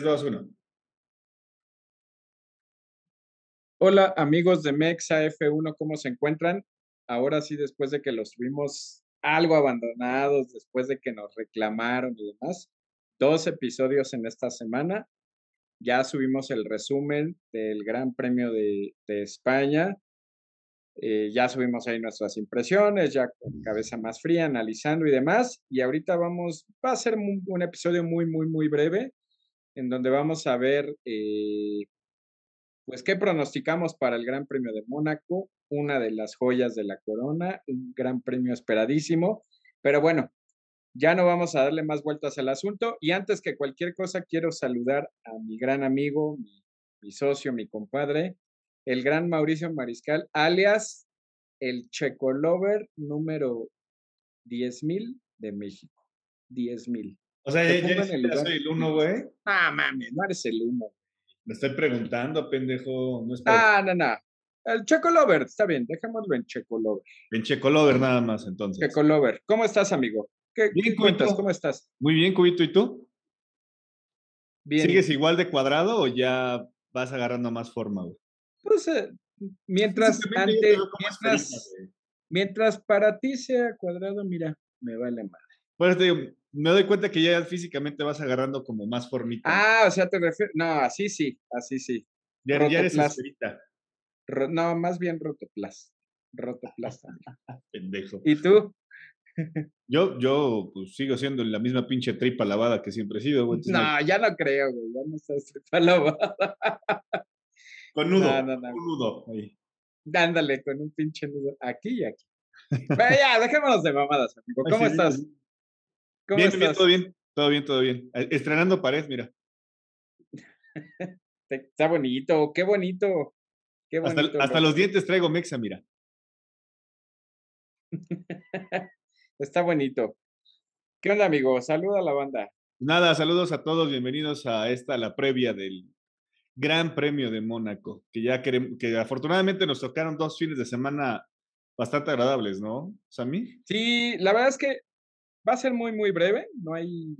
2, 1. Hola amigos de Mexa F1, ¿cómo se encuentran? Ahora sí, después de que los tuvimos algo abandonados, después de que nos reclamaron y demás, dos episodios en esta semana. Ya subimos el resumen del Gran Premio de, España. Eh, ya subimos ahí nuestras impresiones, ya con cabeza más fría, analizando y demás. Y ahorita vamos, va a ser un episodio muy, muy, muy breve en donde vamos a ver, eh, pues, qué pronosticamos para el Gran Premio de Mónaco, una de las joyas de la corona, un gran premio esperadísimo. Pero bueno, ya no vamos a darle más vueltas al asunto. Y antes que cualquier cosa, quiero saludar a mi gran amigo, mi, socio, mi compadre, el gran Mauricio Mariscal, alias el Checolover número 10.000 de México. 10.000. O sea, en el lugar. soy el uno, güey. Ah, mames, no eres el uno. Me estoy preguntando, pendejo. No Ah, no, no. El Checolover, está bien, dejémoslo en Checolover. en Checolover nada más, entonces. Checolover. ¿Cómo estás, amigo? ¿Qué, Bien, qué cuentas? ¿Cómo estás? Muy bien, Cubito, ¿y tú? Bien. ¿Sigues igual de cuadrado o ya vas agarrando más forma, güey? Pues, eh, mientras, Físicamente yo te ante, veo como mientras, mientras para ti sea cuadrado, mira, me vale más. Bueno, te digo, me doy cuenta que ya físicamente vas agarrando como más formita. Ah, o sea, te refieres. No, así sí, así sí. ya, ya eres esferita, no, más bien rotoplas. Rotoplas también. pendejo. ¿Y tú? Yo, yo pues, sigo siendo la misma pinche tripa lavada que siempre he sido, güey. no- No, ya no creo, güey. Ya no estás palabra. Con nudo, no, no, no. un nudo. ahí. Con un pinche nudo aquí y aquí. Pero ya, dejémonos de mamadas, amigo. Ay, ¿Cómo sí, estás? bien, ¿Cómo bien, estás? bien, todo bien, todo bien, todo bien. Eh, Estrenando pared, mira. Está bonito, qué bonito. Qué Hasta, bonito. hasta los dientes traigo mexa, mira. Está bonito. ¿Qué onda, amigo? Saluda a la banda. Nada, saludos a todos, bienvenidos a esta, la previa del Gran Premio de Mónaco, que ya queremos, que afortunadamente nos tocaron dos fines de semana bastante agradables, ¿no, Sammy? Sí, la verdad es que va a ser muy, muy breve. No hay.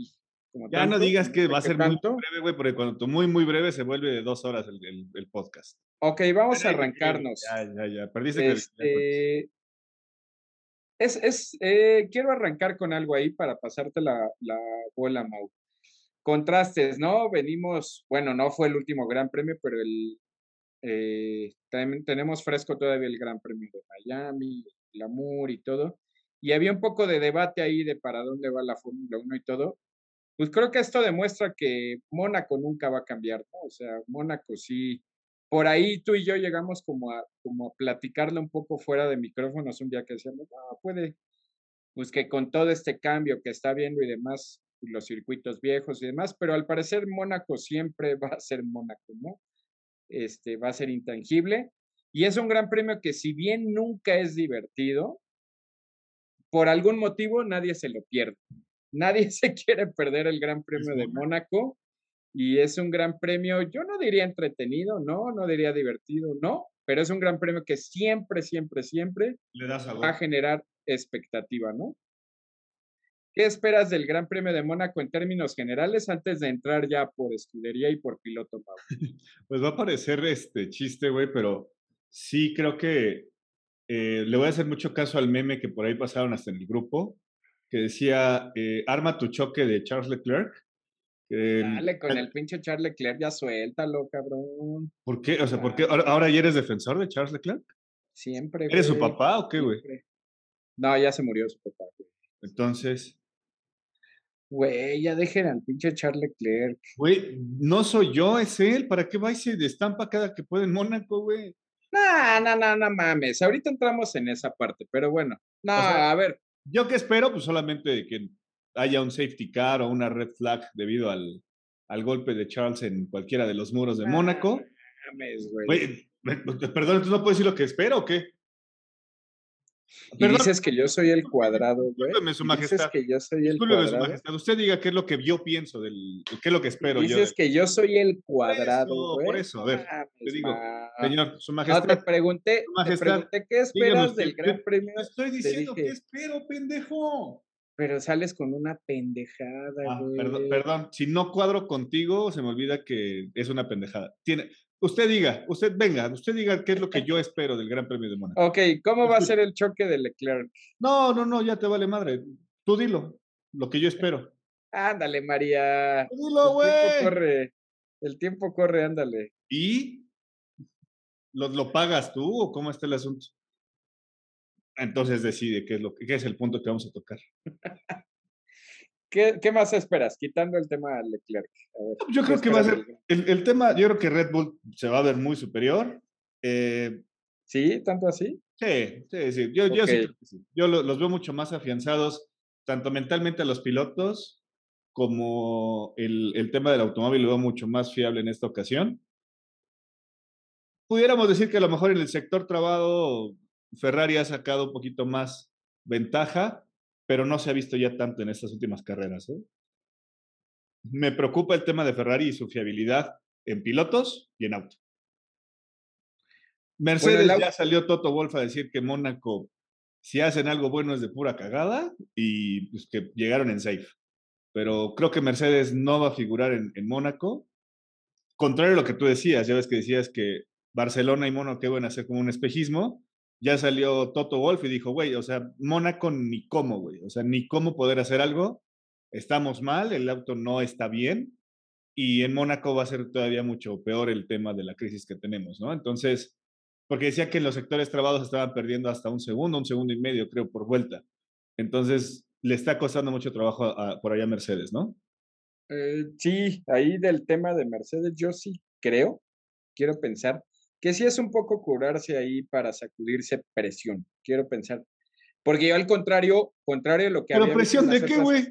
Como Ya no digas que va a ser muy tanto. breve, güey, porque cuando muy, muy breve se vuelve de dos horas el, el- el podcast. Ok, vamos a arrancarnos. Ya, ya, ya, perdiste. Este, es, es, eh, quiero arrancar con algo ahí para pasarte la, la bola, Mau. Contrastes, ¿no? Venimos, bueno, no fue el último Gran Premio, pero el eh, también tenemos fresco todavía el Gran Premio de Miami, el Amour y todo. Y había un poco de debate ahí de para dónde va la Fórmula 1 y todo. Pues creo que esto demuestra que Mónaco nunca va a cambiar, ¿no? O sea, Mónaco sí, por ahí tú y yo llegamos como a, como a platicarle un poco fuera de micrófonos un día que decíamos, no, puede, pues que con todo este cambio que está viendo y demás, los circuitos viejos y demás, pero al parecer Mónaco siempre va a ser Mónaco, ¿no? Este, va a ser intangible. Y es un gran premio que si bien nunca es divertido, por algún motivo nadie se lo pierde. Nadie se quiere perder el Gran Premio de Mónaco. Y es un gran premio, yo no diría entretenido, no, no diría divertido, no, pero es un gran premio que siempre, siempre, siempre Le das a va a generar expectativa, ¿no? ¿Qué esperas del Gran Premio de Mónaco en términos generales antes de entrar ya por escudería y por piloto? Mau? Pues va a parecer este chiste, güey, pero sí creo que eh, le voy a hacer mucho caso al meme que por ahí pasaron hasta en el grupo, que decía, eh, arma tu choque de Charles Leclerc. Dale con el pinche Charles Leclerc, ya suéltalo, cabrón. ¿Por qué? O sea, ¿por qué? ¿Ahora, ahora ya eres defensor de Charles Leclerc? Siempre. ¿Eres su güey, papá o qué, güey? siempre. No, ya se murió su papá. güey. Entonces, Güey, ya dejen al pinche Charles Leclerc. güey, no soy yo, es él. ¿Para qué va y se destampa cada que puede en Mónaco, güey? No, no, no, no mames. Ahorita entramos en esa parte, pero bueno. No, sea, a ver. ¿Yo qué espero? Pues solamente que haya un safety car o una red flag debido al, al golpe de Charles en cualquiera de los muros de no Mónaco. mames, güey. Perdón, ¿entonces no puedo decir lo que espero o qué? Y Perdón, dices que yo soy el cuadrado, güey. Discúlpeme, su Y Dices majestad. que yo soy el discúlpeme, su cuadrado. majestad. Usted diga qué es lo que yo pienso del, qué es lo que espero yo. Dices que yo soy el cuadrado, eso, güey. por eso, a ver, Mames, te digo, ma. Señor, su No, te majestad. pregunté, Su te majestad, pregunté qué esperas usted, del Gran ¿qué- Premio. Estoy Te diciendo dije, que espero, pendejo. Pero sales con una pendejada, Ah, güey. perdón, perdón, si no cuadro contigo, se me olvida que es una pendejada. Tiene, usted diga, usted venga, usted diga qué es lo que yo espero del Gran Premio de Mónaco. Ok, ¿cómo va a ser el choque de Leclerc? No, no, no, ya te vale madre. Tú dilo, lo que yo espero. Ándale, María. Tú El Dilo, tiempo güey. corre. El tiempo corre, ándale. ¿Y lo, lo pagas tú o cómo está el asunto? Entonces decide qué es, lo, qué es el punto que vamos a tocar. ¿Qué, qué más esperas? Quitando el tema de Leclerc. A ver, Yo ¿qué creo que va a ser, el, el tema, yo creo que Red Bull se va a ver muy superior. Eh, ¿Sí? ¿Tanto así? Sí, sí, sí. Yo, yo sí. Yo lo- los veo mucho más afianzados, tanto mentalmente a los pilotos, como el, el tema del automóvil lo veo mucho más fiable en esta ocasión. Pudiéramos decir que a lo mejor en el sector trabado Ferrari ha sacado un poquito más ventaja, pero no se ha visto ya tanto en estas últimas carreras. ¿eh? Me preocupa el tema de Ferrari y su fiabilidad en pilotos y en auto. Mercedes ya salió Toto Wolf a decir que Mónaco, si hacen algo bueno es de pura cagada y pues, que llegaron en safe. Pero creo que Mercedes no va a figurar en, en Mónaco. Contrario a lo que tú decías, ya ves que decías que Barcelona y Mónaco iban a hacer como un espejismo. Ya salió Toto Wolf y dijo, güey, o sea, Mónaco ni cómo, güey, o sea, ni cómo poder hacer algo. Estamos mal, el auto no está bien y en Mónaco va a ser todavía mucho peor el tema de la crisis que tenemos, ¿no? Entonces, porque decía que los sectores trabados estaban perdiendo hasta un segundo, un segundo y medio, creo, por vuelta. Entonces, le está costando mucho trabajo por allá Mercedes, ¿no? Eh, sí, ahí del tema de Mercedes, yo sí creo, quiero pensar, que sí es un poco curarse ahí para sacudirse presión, quiero pensar. Porque yo al contrario, contrario a lo que Pero había presión de qué, güey.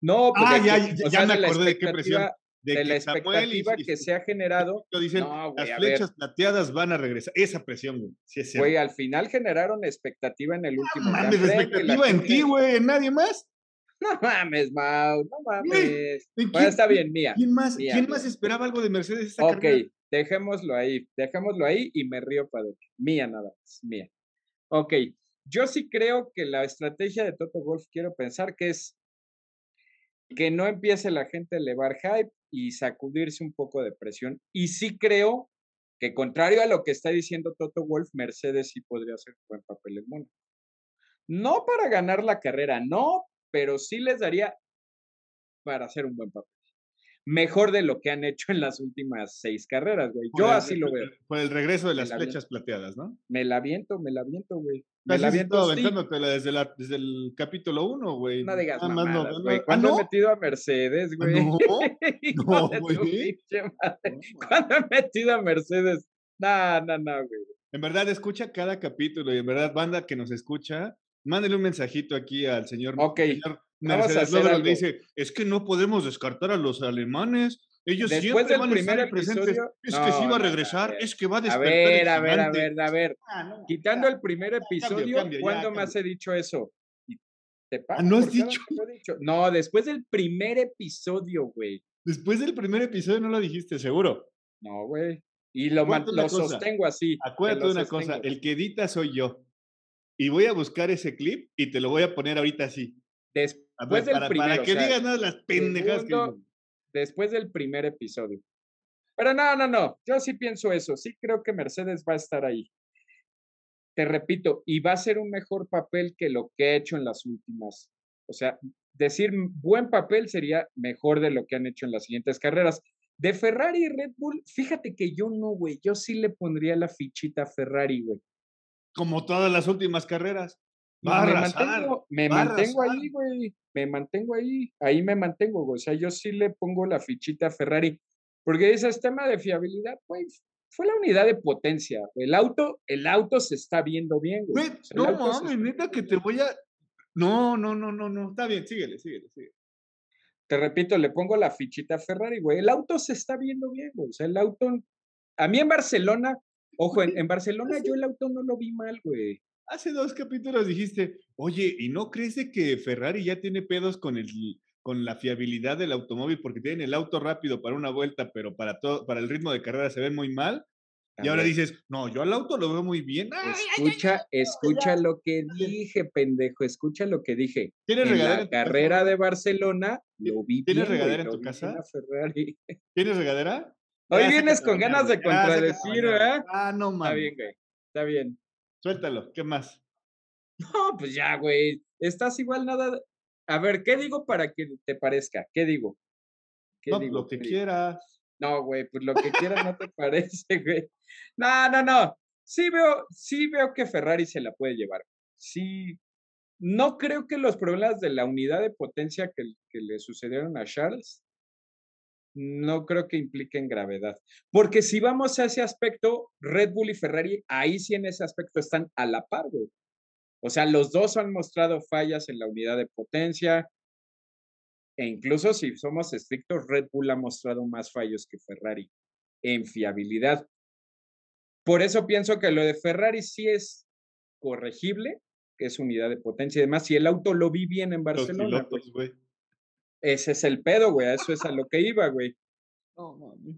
No, pues Ah, ya, o ya, sea, ya me acordé de qué presión. De, de la que expectativa y- que se ha generado. Lo dicen, No, güey, las ver. flechas plateadas van a regresar. Esa presión, güey. Sí, es. Güey, al final generaron expectativa en el último No mames, expectativa en ti, güey, en nadie más. No mames, Mau, no mames. ¿En Bueno, está bien, mía. ¿Quién más, Mía, ¿quién más esperaba algo de Mercedes esta Ok, carrera? Dejémoslo ahí, dejémoslo ahí y me río para Mía nada más, mía. Ok, yo sí creo que la estrategia de Toto Wolf, quiero pensar que es que no empiece la gente a elevar hype y sacudirse un poco de presión. Y sí creo que contrario a lo que está diciendo Toto Wolf, Mercedes sí podría hacer un buen papel en Mónaco. No para ganar la carrera, no, pero sí les daría para hacer un buen papel. Mejor de lo que han hecho en las últimas seis carreras, güey. Yo el- así lo veo. Por el regreso de Me las la flechas plateadas, ¿no? Me la viento, me la viento, güey. Me la viento, aventándotela desde, la, desde el capítulo 1, güey. No digas Nada más no- mamadas, no- güey. ¿Ah, ¿Cuándo no? he metido a Mercedes, güey? No, no, güey. ¿Cuándo he metido a Mercedes? No, no, no, güey. En verdad, escucha cada capítulo y en verdad, banda que nos escucha, mándele un mensajito aquí al señor, Ok, señor Mercedes dice, es que no podemos descartar a los alemanes, ellos Después siempre del van a estar presentes, es No, que sí va a regresar, a ver. es que va a A despertar ver, el a ver, a gigante". ver, a ver. Ah, no, Quitando el primer episodio, cambio, ¿cuándo más cambio. he dicho eso? Te Ah, ¿no has dicho? dicho. No, después del primer episodio, güey. Después del primer episodio no lo dijiste, seguro. No, güey. Y lo, lo sostengo así. te Acuérdate de una cosa, el que edita soy yo. Y voy a buscar ese clip y te lo voy a poner ahorita así. A Después ver, del para, primero. para que o sea, digas nada las pendejas que segundo, después del primer episodio. Pero no, no, no. Yo sí pienso eso. Sí creo que Mercedes va a estar ahí. Te repito, y va a ser un mejor papel que lo que ha hecho en las últimas. O sea, decir buen papel sería mejor de lo que han hecho en las siguientes carreras. De Ferrari y Red Bull, fíjate que yo no, güey. Yo sí le pondría la fichita a Ferrari, güey. Como todas las últimas carreras. Va me arrasar. mantengo, me ahí, güey. Me mantengo ahí. Ahí me mantengo, güey. O sea, yo sí le pongo la fichita a Ferrari. Porque ese es tema de fiabilidad, güey. Fue la unidad de potencia. El auto, el auto se está viendo bien, güey. O sea, no mames, neta que te voy a. No, no, no, no, no. Está bien, síguele, síguele, síguele. Te repito, le pongo la fichita a Ferrari, güey. El auto se está viendo bien, güey. O sea, el auto. A mí en Barcelona, ojo, en, en Barcelona yo el auto no lo vi mal, güey. Hace dos capítulos dijiste, oye, ¿y no crees de que Ferrari ya tiene pedos con el con la fiabilidad del automóvil porque tienen el auto rápido para una vuelta, pero para todo, para el ritmo de carrera se ven muy mal? y ahora dices, no, yo al auto lo veo muy bien. Escucha, escucha lo que dije, pendejo, escucha lo que dije. ¿Tienes en la carrera de Barcelona lo vi ¿Tienes regadera en tu casa? ¿Tienes regadera? Hoy vienes con ganas de contradecir, ¿eh? Ah, no mames. Está bien, güey. Está bien. Suéltalo, ¿qué más? No, pues ya, güey. Estás igual nada. A ver, ¿qué digo para que te parezca? ¿Qué digo? ¿Qué no, digo? lo que quieras. No, güey, pues lo que quieras no te parece, güey. No, no, no. Sí veo, sí veo que Ferrari se la puede llevar. Sí. No creo que los problemas de la unidad de potencia que, que le sucedieron a Charles no creo que impliquen gravedad. Porque si vamos a ese aspecto, Red Bull y Ferrari, ahí sí en ese aspecto están a la par, güey. O sea, los dos han mostrado fallas en la unidad de potencia. E incluso si somos estrictos, Red Bull ha mostrado más fallos que Ferrari en fiabilidad. Por eso pienso que lo de Ferrari sí es corregible, que es unidad de potencia y demás. Si el auto lo vi bien en Barcelona. Ese es el pedo, güey. Eso es a lo que iba, güey.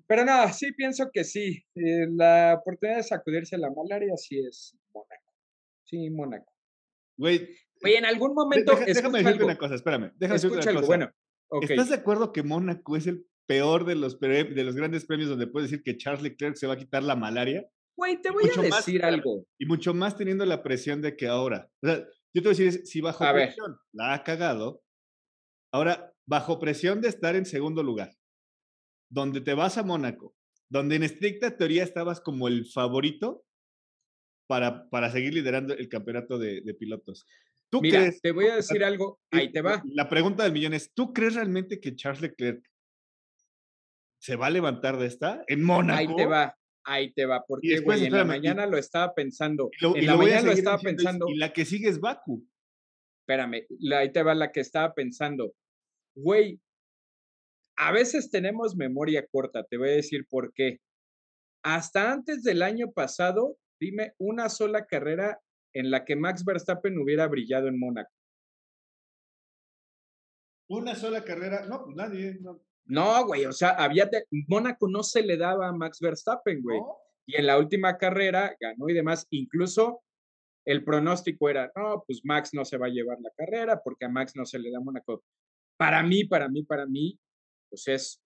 Pero nada, sí pienso que sí. Eh, la oportunidad de sacudirse la malaria sí es Mónaco. Sí, Mónaco. Güey. en algún momento. déjame decirte una cosa, espérame. Déjame decirte una cosa. Bueno, ¿Estás de acuerdo que Mónaco es el peor de los, de los grandes premios donde puedes decir que Charles Leclerc se va a quitar la malaria? Güey, te voy a decir algo. Y mucho más teniendo la presión de que ahora. O sea, yo te voy a decir, si bajo presión la ha cagado, ahora bajo presión de estar en segundo lugar, donde te vas a Mónaco, donde en estricta teoría estabas como el favorito para, para seguir liderando el campeonato de, pilotos. ¿Tú Mira, crees, te voy a decir algo, ahí te va. La pregunta del millón es, ¿tú crees realmente que Charles Leclerc se va a levantar de esta en Mónaco? Ahí te va, ahí te va, porque güey, en la mañana lo estaba pensando. en la mañana lo estaba pensando. Y la que sigue es Baku. Espérame, ahí te va la que estaba pensando. Güey, a veces tenemos memoria corta, te voy a decir por qué. Hasta antes del año pasado, dime una sola carrera en la que Max Verstappen hubiera brillado en Mónaco. Una sola carrera, no, pues nadie. No, güey, o sea, había Mónaco no se le daba a Max Verstappen, güey. Y en la última carrera ganó y demás. Incluso el pronóstico era, no, pues Max no se va a llevar la carrera porque a Max no se le da Mónaco para mí, para mí, para mí, pues es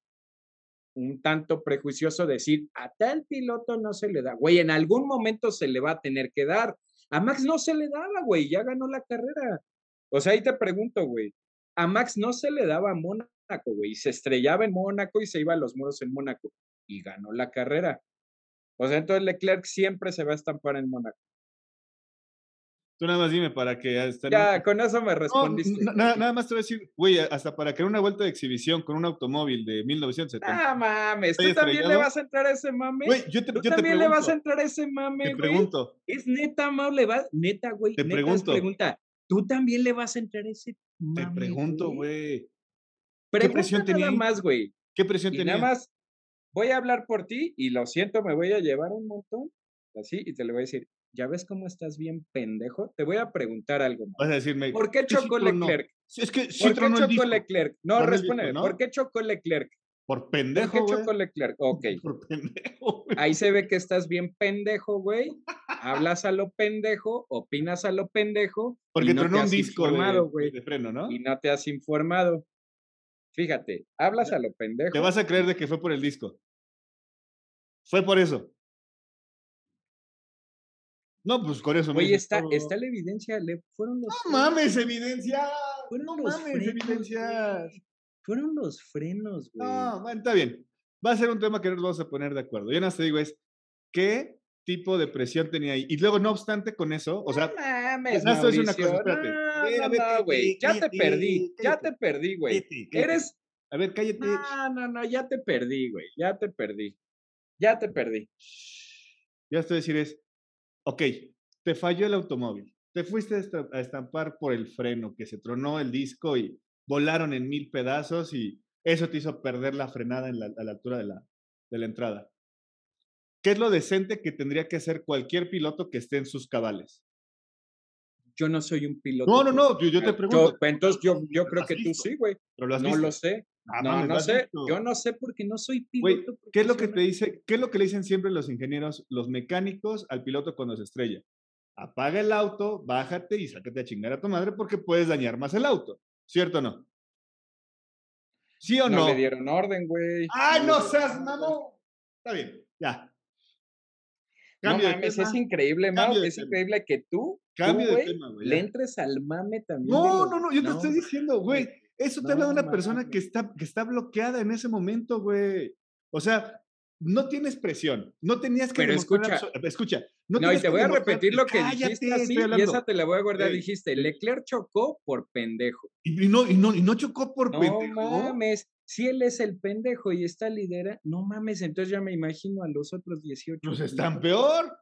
un tanto prejuicioso decir, a tal piloto no se le da. Güey, en algún momento se le va a tener que dar. A Max no se le daba, güey, ya ganó la carrera. O sea, ahí te pregunto, güey. A Max no se le daba a Mónaco, güey, se estrellaba en Mónaco y se iba a los muros en Mónaco y ganó la carrera. O sea, entonces Leclerc siempre se va a estampar en Mónaco. Tú nada más dime para que... ya, con eso me respondiste. nada, más te voy a decir, güey, hasta para que una vuelta de exhibición con un automóvil de 1970. Ah, mames, tú también le vas a entrar a ese mame. Güey, yo te, ¿Tú yo también le vas a entrar a ese mame, Te pregunto. Es neta, Mau, le vas, neta, güey. Te pregunto. pregunta, ¿tú también le vas a entrar a ese mame? Te pregunto, güey. ¿Qué presión tenía? Nada más, güey. ¿Qué presión tenía? Nada más, voy a hablar por ti y lo siento, me voy a llevar un montón, así, y te lo voy a decir, ¿ya ves cómo estás bien pendejo? Te voy a preguntar algo. Vas a decirme. ¿Por qué chocó Leclerc? Es que ¿Por qué chocó Leclerc? No, responde. ¿Por qué chocó Leclerc? Por pendejo. ¿Por qué chocó Leclerc? Ok. Por pendejo. Ahí se ve que estás bien pendejo, güey. Hablas a lo pendejo, opinas a lo pendejo. Porque no tronó un disco de, de, freno, ¿no? Y no te has informado. Fíjate, hablas a lo pendejo. Te vas a creer de que fue por el disco. Fue por eso. No, pues con eso. Oye, está, está la evidencia. Le, fueron los no mames, evidencia. no mames, evidencia. Fueron los frenos, güey. No, bueno, está bien. Va a ser un tema que nos vamos a poner de acuerdo. Yo nada te digo es, ¿qué tipo de presión tenía ahí? Y luego, no obstante con eso, o sea... No mames, no, una cosa, espérate. No, no, güey, ya te perdí, ya te perdí, güey. Eres... A ver, cállate. No, no, no, ya te perdí, güey, ya te perdí. Ya te perdí. Ya estoy decir es, ok, te falló el automóvil, te fuiste a estampar por el freno, que se tronó el disco y volaron en mil pedazos y eso te hizo perder la frenada a la altura de la, de la entrada. ¿Qué es lo decente que tendría que hacer cualquier piloto que esté en sus cabales? Yo no soy un piloto. No, no, no, yo, te pregunto. entonces yo, yo creo que tú sí, güey. No lo sé. Ah, no, no sé, yo no sé porque no soy piloto. ¿qué es lo que te dice? ¿Qué es lo que le dicen siempre los ingenieros, los mecánicos al piloto cuando se estrella? Apaga el auto, bájate y sácate a chingar a tu madre porque puedes dañar más el auto. ¿Cierto o no? ¿Sí o no? No le dieron orden, güey. ¡Ay, no seas mamón! Está bien, ya. no mames, es increíble, Mau. Es increíble que tú, Cambio tú, le entres al mame también. No, no, no, yo te estoy diciendo, güey. Eso te habla de una persona que está, que está bloqueada en ese momento, güey. O sea, no tienes presión, no tenías que Pero escucha, escucha, no, y te voy a repetir lo que dijiste así, y esa te la voy a guardar. Dijiste, Leclerc chocó por pendejo. Y, no, y, no, y no chocó por pendejo. No mames, si él es el pendejo y está lidera, no mames, entonces ya me imagino a los otros 18. Pues están peor.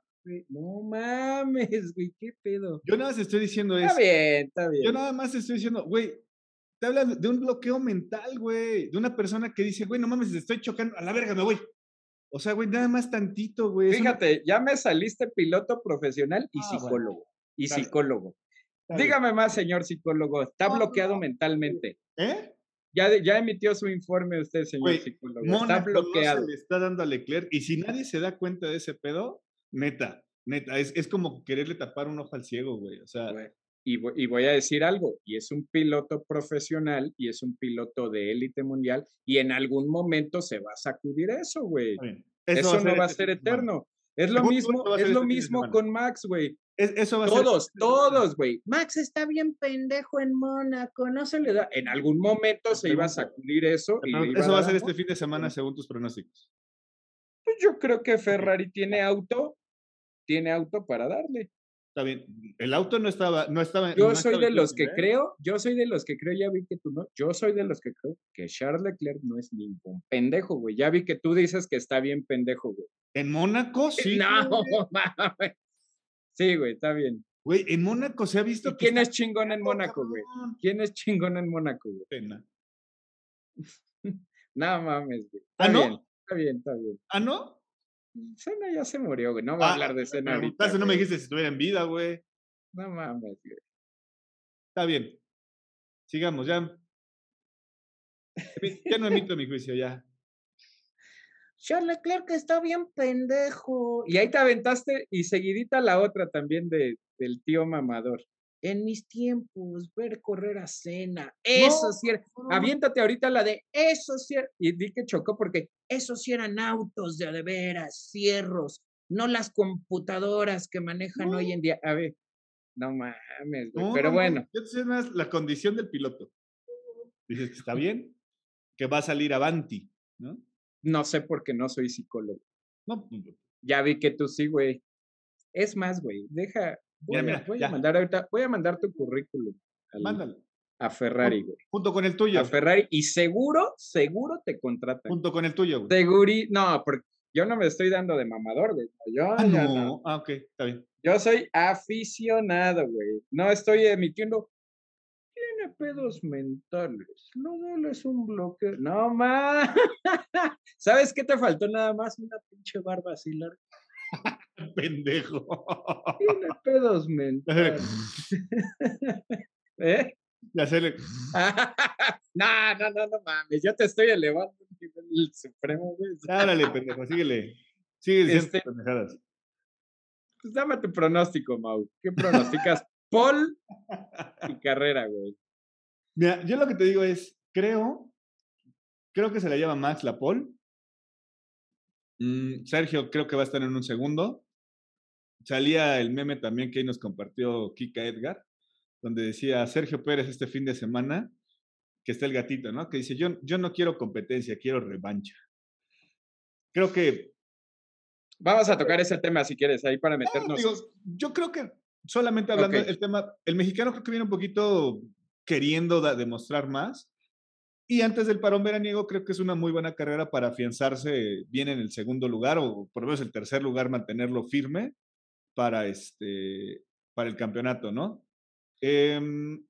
No mames, güey, qué pedo. Yo nada más estoy diciendo eso. Está bien, está bien. Yo nada más estoy diciendo, güey, te habla de un bloqueo mental, güey, de una persona que dice, güey, no mames, estoy chocando, a la verga me voy. O sea, güey, nada más tantito, güey. Fíjate, ya me saliste piloto profesional y ah, psicólogo. Y psicólogo. Dígame más, señor psicólogo. Está bloqueado mentalmente. ¿Eh? Ya, ya emitió su informe usted, señor psicólogo. está bloqueado. No se le está dando a Leclerc. Y si nadie se da cuenta de ese pedo, neta, neta, es, es como quererle tapar un ojo al ciego, güey. O sea, y, voy a decir algo, y es un piloto profesional y es un piloto de élite mundial y en algún momento se va a sacudir eso, güey. Eso, no va a este ser eterno. Es lo mismo, es lo este mismo con Max, güey. eso va a todos, ser... todos, güey. Max está bien pendejo en Mónaco, no se le da. En algún momento se iba a sacudir eso. Y eso va a ser este fin de semana según tus pronósticos. Pues yo creo que Ferrari tiene auto, tiene auto para darle. Está bien. El auto no estaba, no estaba. Yo soy de los que creo, yo soy de los que creo, ya vi que tú no, yo soy de los que creo que Charles Leclerc no es ningún pendejo, güey. Ya vi que tú dices que está bien pendejo, güey. En Mónaco, sí. No, mames. Sí, güey, está bien. Güey, en Mónaco se ha visto. quién es chingón en Mónaco, güey? ¿Quién es chingón en Mónaco, güey? Pena. no mames, güey. ¿Ah, no? Está bien, está bien. ¿Ah, no? Cena ya se murió, güey. No va a ah, hablar de Cena ahorita. No me dijiste si estuviera en vida, güey. No mames, güey. Está bien. Sigamos, ya. Ya no emito mi juicio, ya. Charles Leclerc está bien pendejo. Y ahí te aventaste y seguidita la otra también de, del tío mamador en mis tiempos, ver correr a cena, eso sí era, aviéntate ahorita la de eso sí y di que chocó porque esos sí eran autos de, de veras, cierros, no las computadoras que manejan hoy en día. A ver, no mames, pero bueno. Yo te más la condición del piloto. Dices que está bien, que va a salir avanti, ¿no? No sé por qué no soy psicólogo. No. Ya vi que tú sí, güey. Es más, güey, deja, Voy, a, mandar ahorita, voy a mandar tu currículum. Mándalo. A Ferrari, güey. Junto con el tuyo. A Ferrari. Y seguro, seguro te contratan. Junto con el tuyo, güey. Seguri, no, porque yo no me estoy dando de mamador, güey. Yo, ah, no. Ah, ok, está bien. Yo soy aficionado, güey. No estoy emitiendo. Tiene pedos mentales. No es un bloqueo. No, más. ¿Sabes qué te faltó nada más? Una pinche barba así larga. Pendejo. Tiene pedos mentales. ¿Eh? Ya se le... no, no, no, no mames. Yo te estoy elevando el supremo, güey. Dale, pendejo, síguele. Diciendo este, pendejadas. Pues dame tu pronóstico, Mau. ¿Qué pronosticas? Paul y carrera, güey. Mira, yo lo que te digo es, creo, creo que se la llama Max la Paul Mm, Sergio creo que va a estar en un segundo. Salía el meme también que ahí nos compartió Kika Edgar, donde decía Sergio Pérez este fin de semana, que está el gatito, ¿no? Que dice, yo, yo no quiero competencia, quiero revancha. Creo que... Vamos a tocar ese tema si quieres, ahí para meternos. yo creo que solamente hablando del tema, el mexicano creo que viene un poquito queriendo demostrar más y antes del parón veraniego, creo que es una muy buena carrera para afianzarse bien en el segundo lugar o por lo menos el tercer lugar, mantenerlo firme para, este, para el campeonato, ¿no? Em,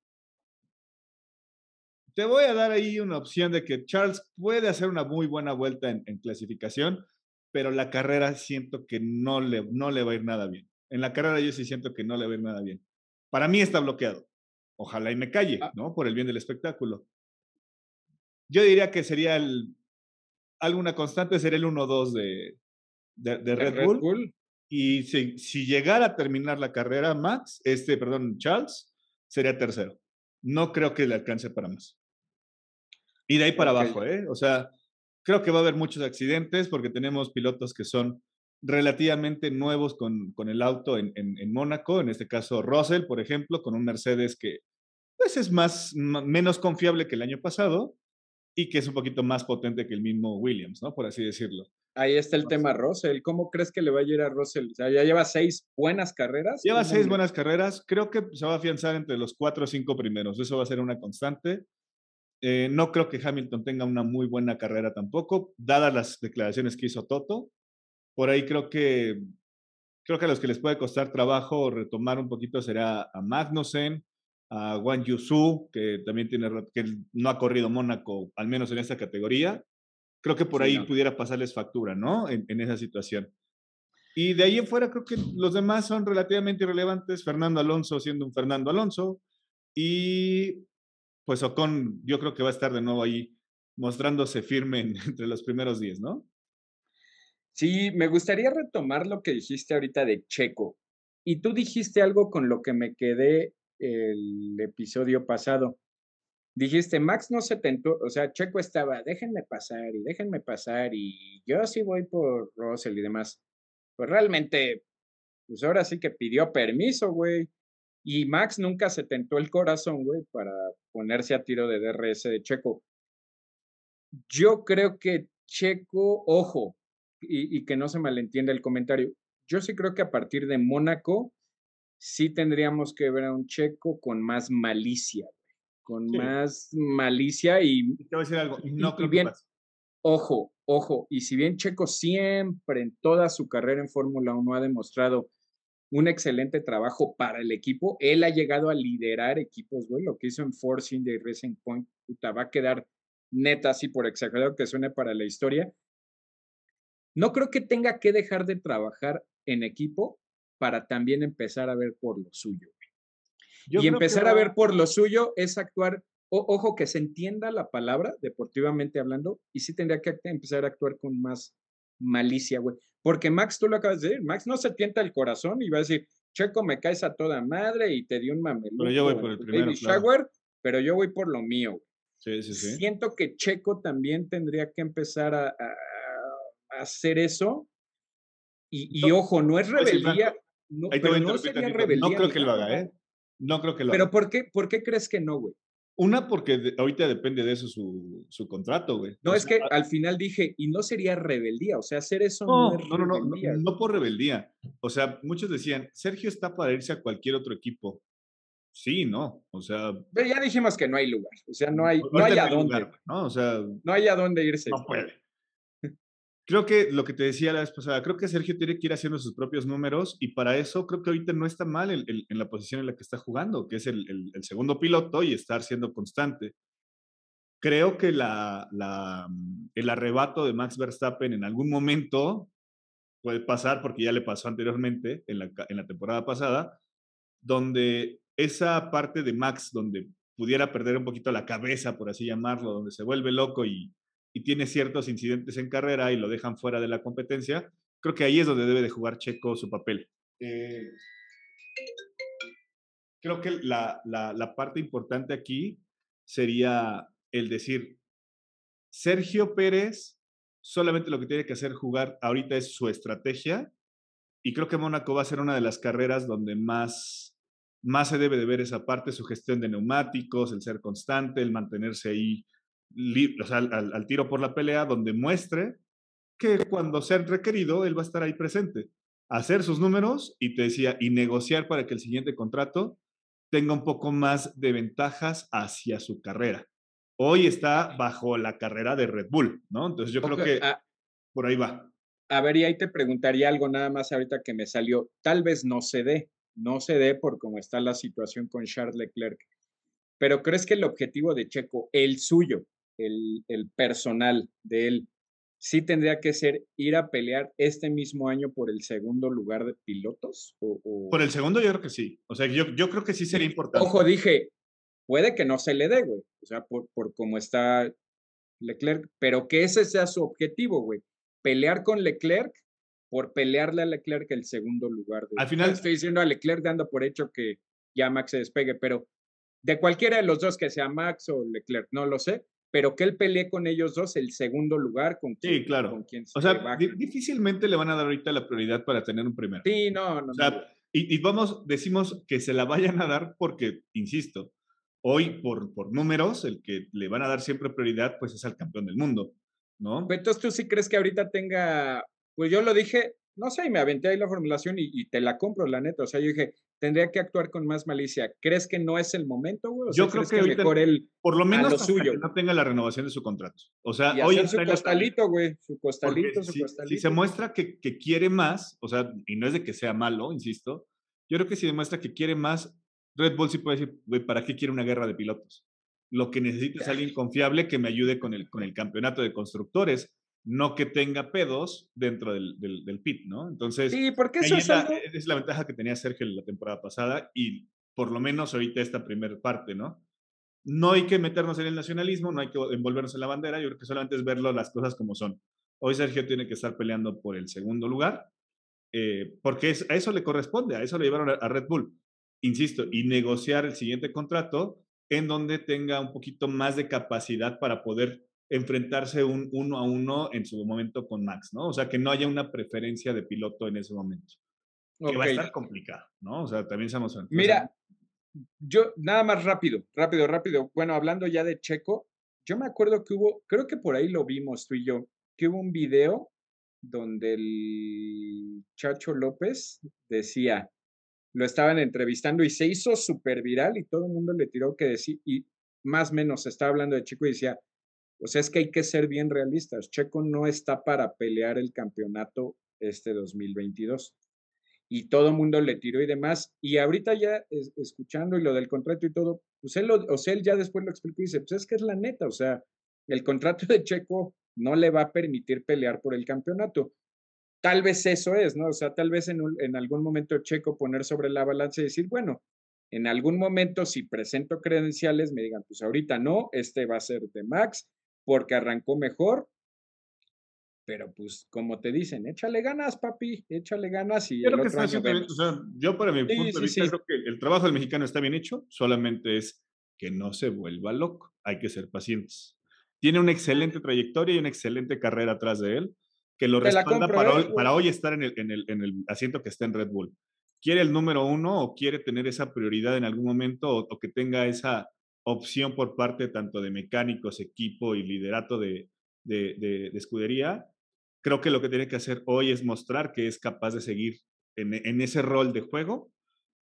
te voy a dar ahí una opción de que Charles puede hacer una muy buena vuelta en, clasificación, pero la carrera siento que no le, no le va a ir nada bien. En la carrera yo sí siento que no le va a ir nada bien. Para mí está bloqueado. Ojalá y me calle, ah. ¿no? Por el bien del espectáculo Yo diría que sería el, alguna constante, sería el 1-2 de, de, Red, Bull. Y si, si, llegara a terminar la carrera Max, este, perdón, Charles, sería tercero. No creo que le alcance para más. Y de ahí para abajo, ¿eh? O sea, creo que va a haber muchos accidentes porque tenemos pilotos que son relativamente nuevos con, con el auto en, en, Mónaco, en este caso Russell, por ejemplo, con un Mercedes que pues es más, menos confiable que el año pasado y que es un poquito más potente que el mismo Williams, ¿no? Por así decirlo. Ahí está el tema Russell. ¿Cómo crees que le va a ir a Russell? O sea, ya lleva seis buenas carreras. Lleva seis buenas carreras. Creo que se va a afianzar entre los cuatro o cinco primeros. Eso va a ser una constante. Eh, no creo que Hamilton tenga una muy buena carrera tampoco, dadas las declaraciones que hizo Toto. Por ahí creo que creo que a los que les puede costar trabajo retomar un poquito será a Magnussen, a Wang Yusu, que también tiene que no ha corrido Mónaco, al menos en esta categoría. Creo que por ahí pudiera pasarles factura, ¿no? En, en, esa situación. Y de ahí en fuera creo que los demás son relativamente irrelevantes. Fernando Alonso siendo un Fernando Alonso. Y pues Ocon yo creo que va a estar de nuevo ahí mostrándose firme entre los primeros días, ¿no? Sí, me gustaría retomar lo que dijiste ahorita de Checo. Y tú dijiste algo con lo que me quedé el episodio pasado. Dijiste, Max no se tentó, o sea, Checo estaba, déjenme pasar y déjenme pasar y yo sí voy por Russell y demás. Pues realmente, pues ahora sí que pidió permiso, güey. Y Max nunca se tentó el corazón, güey, para ponerse a tiro de DRS de Checo. Yo creo que Checo, ojo, y, que no se malentienda el comentario, yo sí creo que a partir de Mónaco sí tendríamos que ver a un Checo con más malicia, con más malicia y... Te voy a decir algo, no creo bien, Ojo, ojo, y si bien Checo siempre en toda su carrera en Fórmula 1 ha demostrado un excelente trabajo para el equipo. Él ha llegado a liderar equipos, güey. Lo que hizo en Force India y Racing Point, puta, va a quedar neta así por exagerado que suene para la historia. No creo que tenga que dejar de trabajar en equipo para también empezar a ver por lo suyo. Y empezar a ver por lo suyo es actuar, ojo que se entienda la palabra deportivamente hablando, y sí tendría que empezar a actuar con más malicia, güey. Porque Max, tú lo acabas de decir, Max no se tienta el corazón y va a decir, Checo, me caes a toda madre y te dio un mameluco. Pero yo voy por el primero, pero yo voy por lo mío. Sí, sí, sí. Siento que Checo también tendría que empezar a, hacer eso. Y, ojo, no es rebeldía. No, no sería rebeldía. No creo que lo haga, ¿eh? No creo que lo haga. Pero ¿por qué, ¿por qué crees que no, güey? Una, porque ahorita depende de eso su, su contrato, güey. No, es que al final dije, y no sería rebeldía, o sea, hacer eso no, no, no, no, no, no, por rebeldía. O sea, muchos decían, Sergio está para irse a cualquier otro equipo. Sí, no, o sea. Pero ya dijimos que no hay lugar, o sea, no hay, no hay a dónde. ¿no? O sea. No hay a dónde irse. No puede creo que lo que te decía la vez pasada, creo que Sergio tiene que ir haciendo sus propios números y para eso creo que ahorita no está mal en la posición en la que está jugando, que es el, segundo piloto y estar siendo constante. Creo que la, el arrebato de Max Verstappen en algún momento puede pasar, porque ya le pasó anteriormente en la, en la temporada pasada, donde esa parte de Max, donde pudiera perder un poquito la cabeza, por así llamarlo, donde se vuelve loco y, y tiene ciertos incidentes en carrera y lo dejan fuera de la competencia, creo que ahí es donde debe de jugar Checo su papel. Eh, creo que la, la, parte importante aquí sería el decir, Sergio Pérez solamente lo que tiene que hacer jugar ahorita es su estrategia y creo que Mónaco va a ser una de las carreras donde más, más se debe de ver esa parte, su gestión de neumáticos, el ser constante, el mantenerse ahí o sea, al, tiro por la pelea, donde muestre que cuando sea requerido, él va a estar ahí presente, hacer sus números y te decía, y negociar para que el siguiente contrato tenga un poco más de ventajas hacia su carrera. Hoy está bajo la carrera de Red Bull, ¿no? Entonces yo creo que ah por ahí va. A ver, y ahí te preguntaría algo nada más ahorita que me salió. Tal vez no se dé, no se dé por cómo está la situación con Charles Leclerc. Pero ¿crees que el objetivo de Checo, el suyo, el, personal de él, sí tendría que ser ir a pelear este mismo año por el segundo lugar de pilotos? O, Por el segundo yo creo que sí. O sea, yo, yo creo que sí sería importante. Ojo, dije, puede que no se le dé, güey. O sea, por, por cómo está Leclerc, pero que ese sea su objetivo, güey. Pelear con Leclerc por pelearle a Leclerc el segundo lugar. Al final. Estoy diciendo a Leclerc dando por hecho que ya Max se despegue, pero de cualquiera de los dos, que sea Max o Leclerc, no lo sé, pero que él pelee con ellos dos el segundo lugar con quien, Sí, claro. o sea, difícilmente le van a dar ahorita la prioridad para tener un primero. Sí, no, no. O sea, Y, vamos, decimos que se la vayan a dar porque, insisto, hoy por, por números, el que le van a dar siempre prioridad, pues es al campeón del mundo, ¿no? entonces tú sí crees que ahorita tenga, pues yo lo dije, no sé, y me aventé ahí la formulación y, te la compro, la neta. O sea, yo dije, tendría que actuar con más malicia. ¿Crees que no es el momento, güey? yo creo que, mejor él, por lo menos, lo suyo. no tenga la renovación de su contrato. O sea, hoy su costalito, güey, su costalito, su si, costalito. Si se muestra que, que, quiere más, o sea, y no es de que sea malo, insisto, yo creo que si demuestra que quiere más, Red Bull sí puede decir, güey, ¿para qué quiere una guerra de pilotos? Lo que necesita es alguien confiable que me ayude con el, con el campeonato de constructores no que tenga pedos dentro del, del, pit, ¿no? Entonces, sí, porque eso es, la, es la ventaja que tenía Sergio la temporada pasada y por lo menos ahorita esta primera parte, ¿no? No hay que meternos en el nacionalismo, no hay que envolvernos en la bandera, yo creo que solamente es verlo las cosas como son. Hoy Sergio tiene que estar peleando por el segundo lugar, eh, porque a eso le corresponde, a eso le llevaron a Red Bull, insisto, y negociar el siguiente contrato en donde tenga un poquito más de capacidad para poder enfrentarse un uno a uno en su momento con Max, ¿no? O sea, que no haya una preferencia de piloto en ese momento. Que va a estar complicado, ¿no? O sea, también somos... Mira, yo nada más rápido, rápido, rápido. Bueno, hablando ya de Checo, yo me acuerdo que hubo, creo que por ahí lo vimos tú y yo, que hubo un video donde el Chacho López decía, lo estaban entrevistando y se hizo súper viral y todo el mundo le tiró que decir, y más o menos estaba hablando de Checo y decía, o sea, es que hay que ser bien realistas. Checo no está para pelear el campeonato este 2022. Y todo mundo le tiró y demás. Y ahorita ya escuchando y lo del contrato y todo, pues él, o sea, él ya después lo explicó y dice, pues es que es la neta, o sea, el contrato de Checo no le va a permitir pelear por el campeonato. Tal vez eso es, ¿no? O sea, tal vez en, en algún momento Checo poner sobre la balanza y decir, bueno, en algún momento si presento credenciales me digan, pues ahorita no, este va a ser de Max, porque arrancó mejor. Pero pues, como te dicen, échale ganas, papi, échale ganas y yo el otro año yo para mi punto de vista creo que el trabajo del mexicano está bien hecho, solamente es que no se vuelva loco, hay que ser pacientes. Tiene una excelente trayectoria y una excelente carrera atrás de él, que lo respalda para, hoy, para hoy estar en el, en, el, en el asiento que está en Red Bull. ¿Quiere el número uno o quiere tener esa prioridad en algún momento o que tenga esa opción por parte tanto de mecánicos, equipo y liderato de, de, escudería, creo que lo que tiene que hacer hoy es mostrar que es capaz de seguir en, ese rol de juego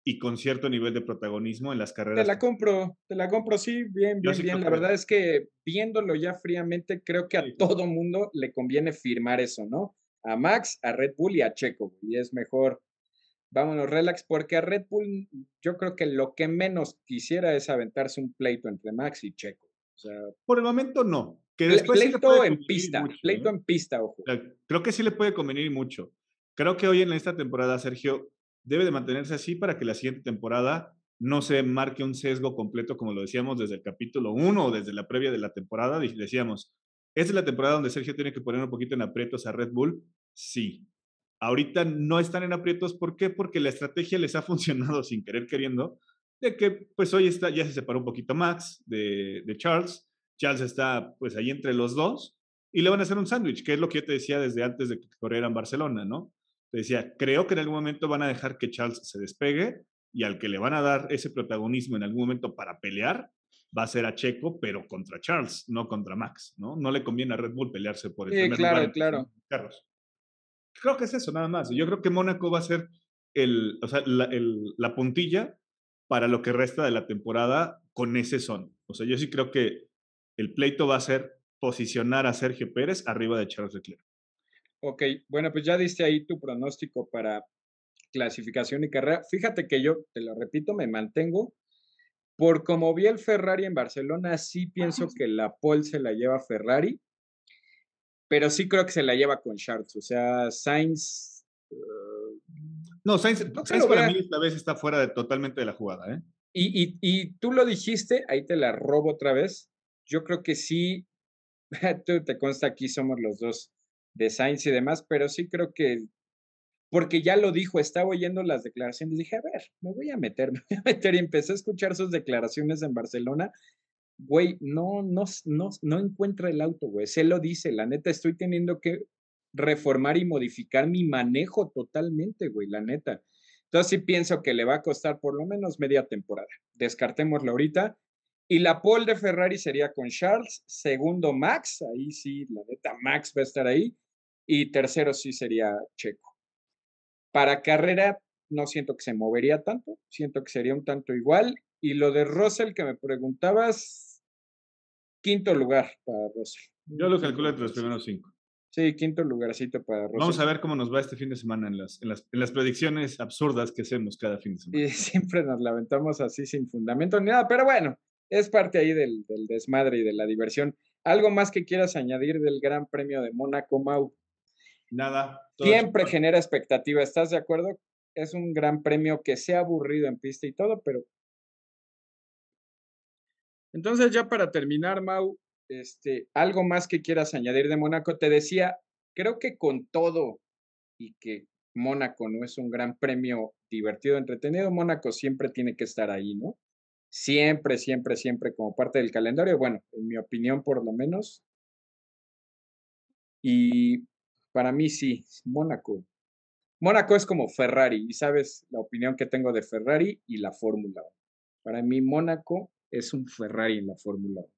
y con cierto nivel de protagonismo en las carreras. Te la compro, te la compro, sí, bien, bien, bien. La verdad es que viéndolo ya fríamente, creo que a todo mundo le conviene firmar eso, ¿no? A Max, a Red Bull y a Checo. Y es mejor vámonos, relax, porque a Red Bull yo creo que lo que menos quisiera es aventarse un pleito entre Max y Checo. O sea, por el momento no. Que después pleito en pista, pleito en pista, ojo. Creo que sí le puede convenir mucho. Creo que hoy en esta temporada, Sergio, debe de mantenerse así para que la siguiente temporada no se marque un sesgo completo, como lo decíamos desde el capítulo 1 o desde la previa de la temporada. Decíamos, ¿esta es la temporada donde Sergio tiene que poner un poquito en aprietos a Red Bull? Sí. Ahorita no están en aprietos, ¿por qué? Porque la estrategia les ha funcionado sin querer queriendo, de que pues hoy está, ya se separó un poquito Max de, de Charles, Charles está pues ahí entre los dos y le van a hacer un sándwich, que es lo que yo te decía desde antes de que corriera en Barcelona, ¿no? Te decía, creo que en algún momento van a dejar que Charles se despegue y al que le van a dar ese protagonismo en algún momento para pelear va a ser a Checo, pero contra Charles, no contra Max, ¿no? No le conviene a Red Bull pelearse por el sí, primer claro, claro. carros. Creo que es eso, nada más. Yo creo que Mónaco va a ser el, o sea, la, puntilla para lo que resta de la temporada con ese son. O sea, yo sí creo que el pleito va a ser posicionar a Sergio Pérez arriba de Charles Leclerc. Ok, bueno, pues ya diste ahí tu pronóstico para clasificación y carrera. Fíjate que yo, te lo repito, me mantengo. Por como vi el Ferrari en Barcelona, sí pienso que la pole se la lleva Ferrari pero sí creo que se la lleva con Charles. O sea, Sainz. Uh, no, Sainz, Sainz para mí esta vez está fuera de, totalmente de la jugada. ¿eh? Y, y, y, tú lo dijiste, ahí te la robo otra vez. Yo creo que sí, tú te consta aquí somos los dos de Sainz y demás, pero sí creo que, porque ya lo dijo, estaba oyendo las declaraciones, dije, a ver, me voy a meter, me voy a meter y empecé a escuchar sus declaraciones en Barcelona. Güey, no, no, no, no encuentra el auto, güey, se lo dice, la neta, estoy teniendo que reformar y modificar mi manejo totalmente, güey, la neta. Entonces sí pienso que le va a costar por lo menos media temporada. Descartémoslo ahorita. Y la pole de Ferrari sería con Charles, segundo Max, ahí sí, la neta, Max va a estar ahí, y tercero sí sería Checo. Para carrera no siento que se movería tanto, siento que sería un tanto igual. Y lo de Russell que me preguntabas, quinto lugar para Russell. Yo lo calculo entre los primeros cinco. Sí, quinto lugarcito para Russell. Vamos a ver cómo nos va este fin de semana en las, en las, en las predicciones absurdas que hacemos cada fin de semana. Y siempre nos lamentamos así sin fundamento ni nada, pero bueno, es parte ahí del, del, desmadre y de la diversión. ¿Algo más que quieras añadir del Gran Premio de Mónaco, Mau? Nada. Siempre genera expectativa, ¿estás de acuerdo? Es un gran premio que se ha aburrido en pista y todo, pero... Entonces ya para terminar, Mau, este, algo más que quieras añadir de Mónaco. Te decía, creo que con todo y que Mónaco no es un gran premio divertido, entretenido, Mónaco siempre tiene que estar ahí, ¿no? Siempre, siempre, siempre como parte del calendario, bueno, en mi opinión por lo menos. Y para mí sí, Mónaco. Mónaco es como Ferrari, y sabes la opinión que tengo de Ferrari y la Fórmula 1. Para mí Mónaco es un Ferrari en la Fórmula 1.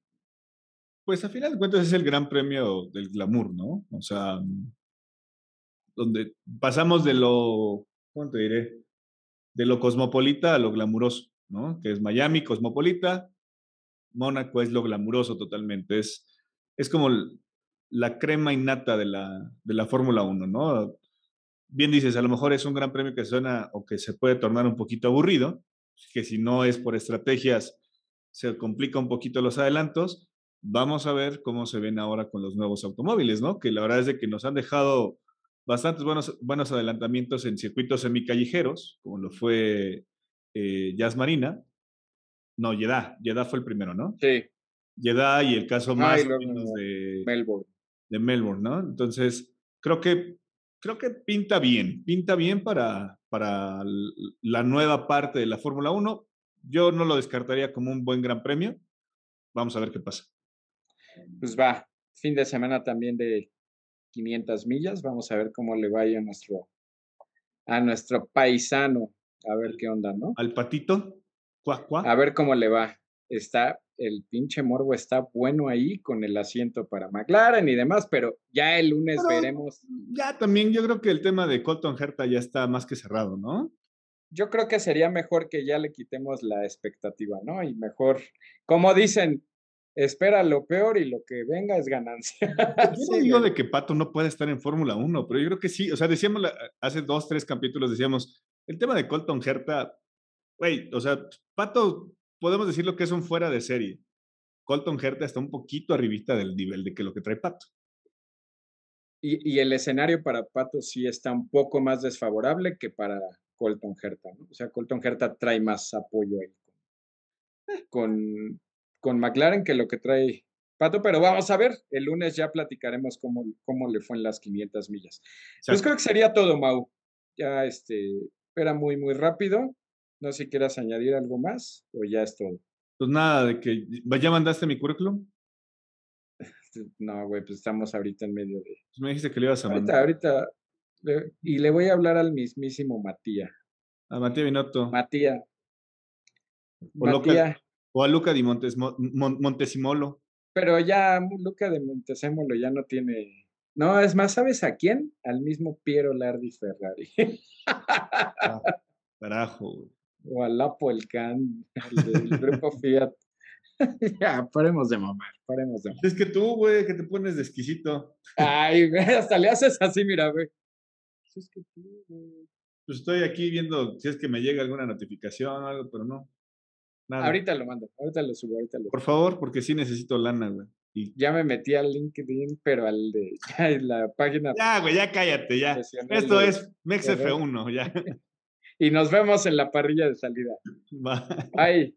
Pues a final de cuentas es el gran premio del glamour, ¿no? O sea, donde pasamos de lo, ¿cómo te diré? De lo cosmopolita a lo glamuroso, ¿no? Que es Miami, cosmopolita, Mónaco es lo glamuroso totalmente, es, es como la crema innata de la, de la Fórmula 1, ¿no? Bien dices, a lo mejor es un gran premio que suena o que se puede tornar un poquito aburrido, que si no es por estrategias se complica un poquito los adelantos, Vamos a ver cómo se ven ahora con los nuevos automóviles, ¿no? Que la verdad es de que nos han dejado bastantes buenos, buenos adelantamientos en circuitos semicallejeros, como lo fue eh, Jazz Marina. No, Jeddah. Jeddah fue el primero, ¿no? Sí. Jeddah y el caso más de Melbourne. De Melbourne, ¿no? Entonces, creo que, creo que pinta bien, pinta bien para, para la nueva parte de la Fórmula 1. Yo no lo descartaría como un buen gran premio. Vamos a ver qué pasa. Pues va, fin de semana también de 500 millas. Vamos a ver cómo le vaya a nuestro, a nuestro paisano. A ver qué onda, ¿no? Al patito. A ver cómo le va. Está, el pinche morbo está bueno ahí con el asiento para McLaren y demás, pero ya el lunes veremos. Ya también yo creo que el tema de Colton Herta ya está más que cerrado, ¿no? Yo creo que sería mejor que ya le quitemos la expectativa, ¿no? Y mejor, como dicen, espera lo peor y lo que venga es ganancia. Yo no digo de que Pato no puede estar en Fórmula 1, pero yo creo que sí. O sea, decíamos hace dos, tres capítulos, decíamos, el tema de Colton Herta, güey, o sea, Pato, podemos decir lo que es un fuera de serie. Colton Herta está un poquito arribita del nivel de que lo que trae Pato. Y, y, el escenario para Pato sí está un poco más desfavorable que para Colton Herta, ¿no? O sea, Colton Herta trae más apoyo ahí con, con McLaren que lo que trae Pato, pero vamos a ver, el lunes ya platicaremos cómo, cómo le fue en las 500 millas. Pues creo que sería todo, Mau. Ya este, era muy, muy rápido. No sé si quieras añadir algo más o ya es todo. Pues nada, de que ya mandaste mi currículum. No, güey, pues estamos ahorita en medio de. Pues me dijiste que le ibas a mandar. Ahorita, y le voy a hablar al mismísimo Matías. A Matías Binotto. Matías. Matías. O a Luca di Montes, Montesimolo. Pero ya Luca de Montesimolo ya no tiene. No, es más, ¿sabes a quién? Al mismo Piero Lardi Ferrari. Ah, carajo, O al Lapo el Can, el del grupo Fiat. ya, paremos de mamar, paremos de mamar. Es que tú, güey, que te pones de exquisito. Ay, güey, hasta le haces así, mira, güey. Es que tú, güey. Pues estoy aquí viendo si es que me llega alguna notificación o algo, pero no. Ahorita lo mando, ahorita lo subo, ahorita lo Por favor, porque sí necesito lana, güey. Y... Ya me metí al LinkedIn, pero al de ya la página. Ya, güey, ya cállate, ya. Esto es MexF1, ya. y nos vemos en la parrilla de salida. Bye.